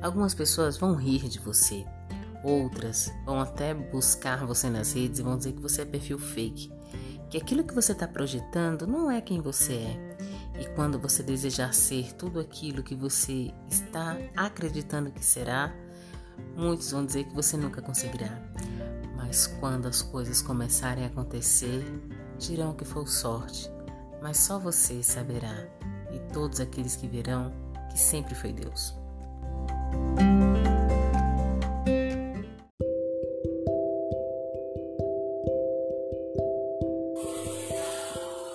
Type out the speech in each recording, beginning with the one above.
Algumas pessoas vão rir de você, outras vão até buscar você nas redes e vão dizer que você é perfil fake, que aquilo que você está projetando não é quem você é. E quando você desejar ser tudo aquilo que você está acreditando que será, muitos vão dizer que você nunca conseguirá. Mas quando as coisas começarem a acontecer, dirão que foi sorte, mas só você saberá, e todos aqueles que verão que sempre foi Deus.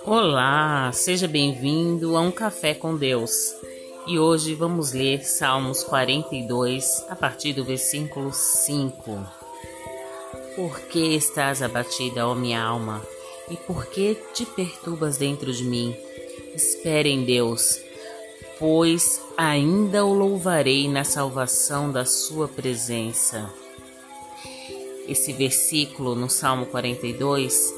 Olá, seja bem-vindo a um café com Deus. E hoje vamos ler Salmos 42 a partir do versículo 5. Por que estás abatida, ó minha alma? E por que te perturbas dentro de mim? Espere em Deus, pois ainda o louvarei na salvação da sua presença. Esse versículo no Salmo 42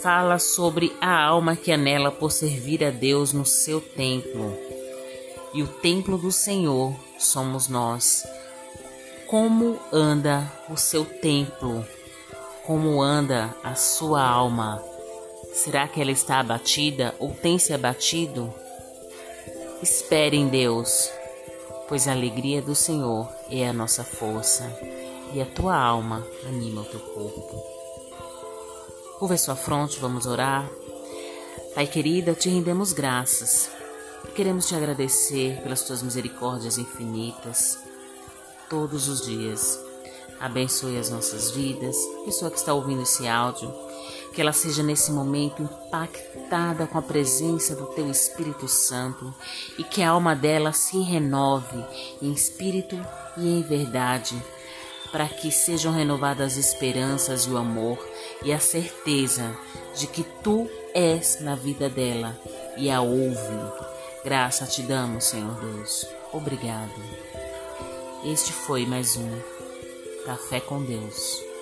fala sobre a alma que anela por servir a Deus no seu templo. E o templo do Senhor somos nós. Como anda o seu templo? Como anda a sua alma? Será que ela está abatida ou tem se abatido? Espere em Deus, pois a alegria do Senhor é a nossa força e a tua alma anima o teu corpo. Curva sua fronte, vamos orar. Pai querida, te rendemos graças. Queremos te agradecer pelas tuas misericórdias infinitas todos os dias. Abençoe as nossas vidas, pessoa que está ouvindo esse áudio que ela seja nesse momento impactada com a presença do Teu Espírito Santo e que a alma dela se renove em espírito e em verdade, para que sejam renovadas as esperanças e o amor e a certeza de que Tu és na vida dela e a ouve. Graça te damos, Senhor Deus. Obrigado. Este foi mais um Café com Deus.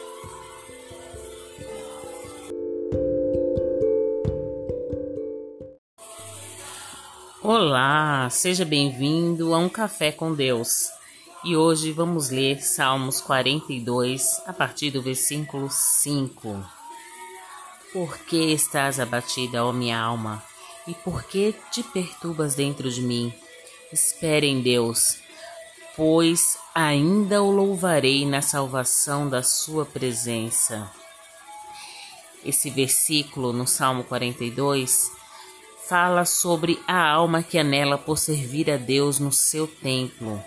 Olá, seja bem-vindo a um Café com Deus. E hoje vamos ler Salmos 42 a partir do versículo 5. Por que estás abatida, ó minha alma? E por que te perturbas dentro de mim? Espere em Deus, pois ainda o louvarei na salvação da sua presença. Esse versículo no Salmo 42 fala sobre a alma que anela por servir a Deus no seu templo.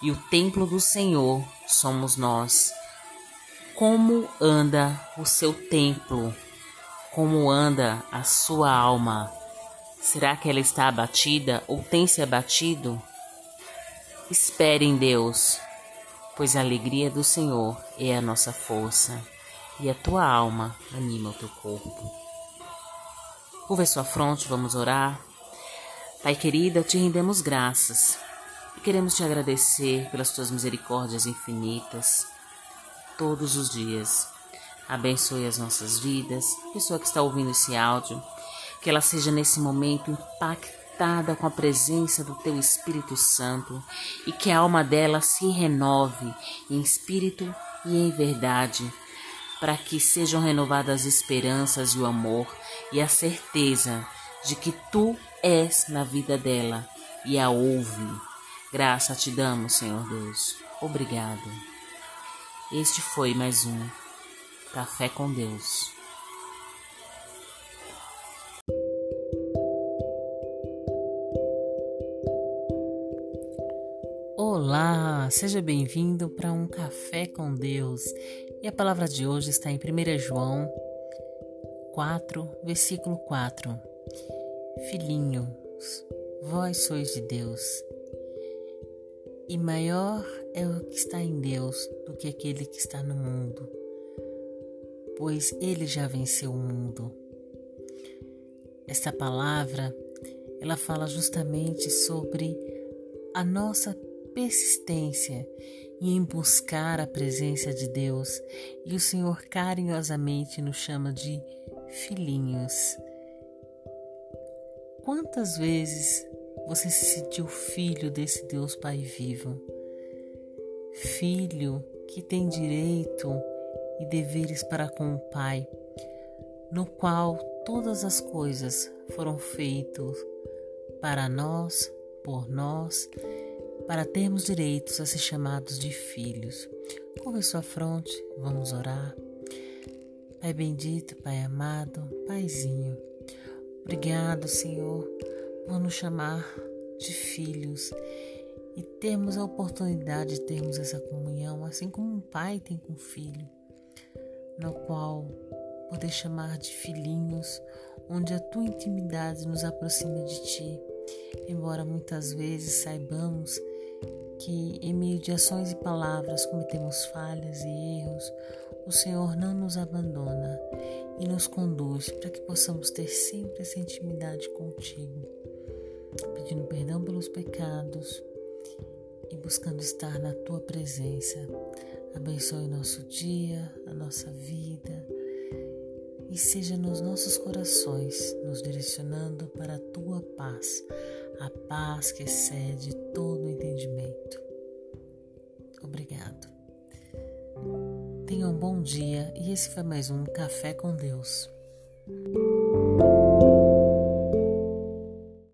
E o templo do Senhor somos nós. Como anda o seu templo? Como anda a sua alma? Será que ela está abatida ou tem se abatido? Espere em Deus, pois a alegria do Senhor é a nossa força, e a tua alma anima o teu corpo. Curva sua fronte, vamos orar. Pai querida, te rendemos graças e queremos te agradecer pelas tuas misericórdias infinitas todos os dias. Abençoe as nossas vidas, pessoa que está ouvindo esse áudio, que ela seja nesse momento impactada com a presença do teu Espírito Santo e que a alma dela se renove em espírito e em verdade para que sejam renovadas as esperanças e o amor e a certeza de que tu és na vida dela e a ouve. Graça te damos, Senhor Deus. Obrigado. Este foi mais um Café com Deus. Olá, seja bem-vindo para um Café com Deus. E a palavra de hoje está em 1 João 4, versículo 4. Filhinhos, vós sois de Deus, e maior é o que está em Deus do que aquele que está no mundo, pois ele já venceu o mundo. Esta palavra, ela fala justamente sobre a nossa persistência e em buscar a presença de Deus, e o Senhor carinhosamente nos chama de filhinhos. Quantas vezes você se sentiu filho desse Deus Pai vivo? filho que tem direito e deveres para com o Pai, no qual todas as coisas foram feitas para nós, por nós, para termos direitos a ser chamados de filhos. Curva sua fronte, vamos orar. Pai bendito, Pai amado, Paizinho, obrigado, Senhor, por nos chamar de filhos e termos a oportunidade de termos essa comunhão, assim como um pai tem com o filho, no qual poder chamar de filhinhos, onde a tua intimidade nos aproxima de ti, embora muitas vezes saibamos que em meio de ações e palavras cometemos falhas e erros, o Senhor não nos abandona e nos conduz para que possamos ter sempre essa intimidade contigo, pedindo perdão pelos pecados e buscando estar na tua presença. Abençoe nosso dia, a nossa vida e seja nos nossos corações, nos direcionando para a tua paz, a paz que excede todo entendimento. Obrigado. Tenha um bom dia e esse foi mais um Café com Deus.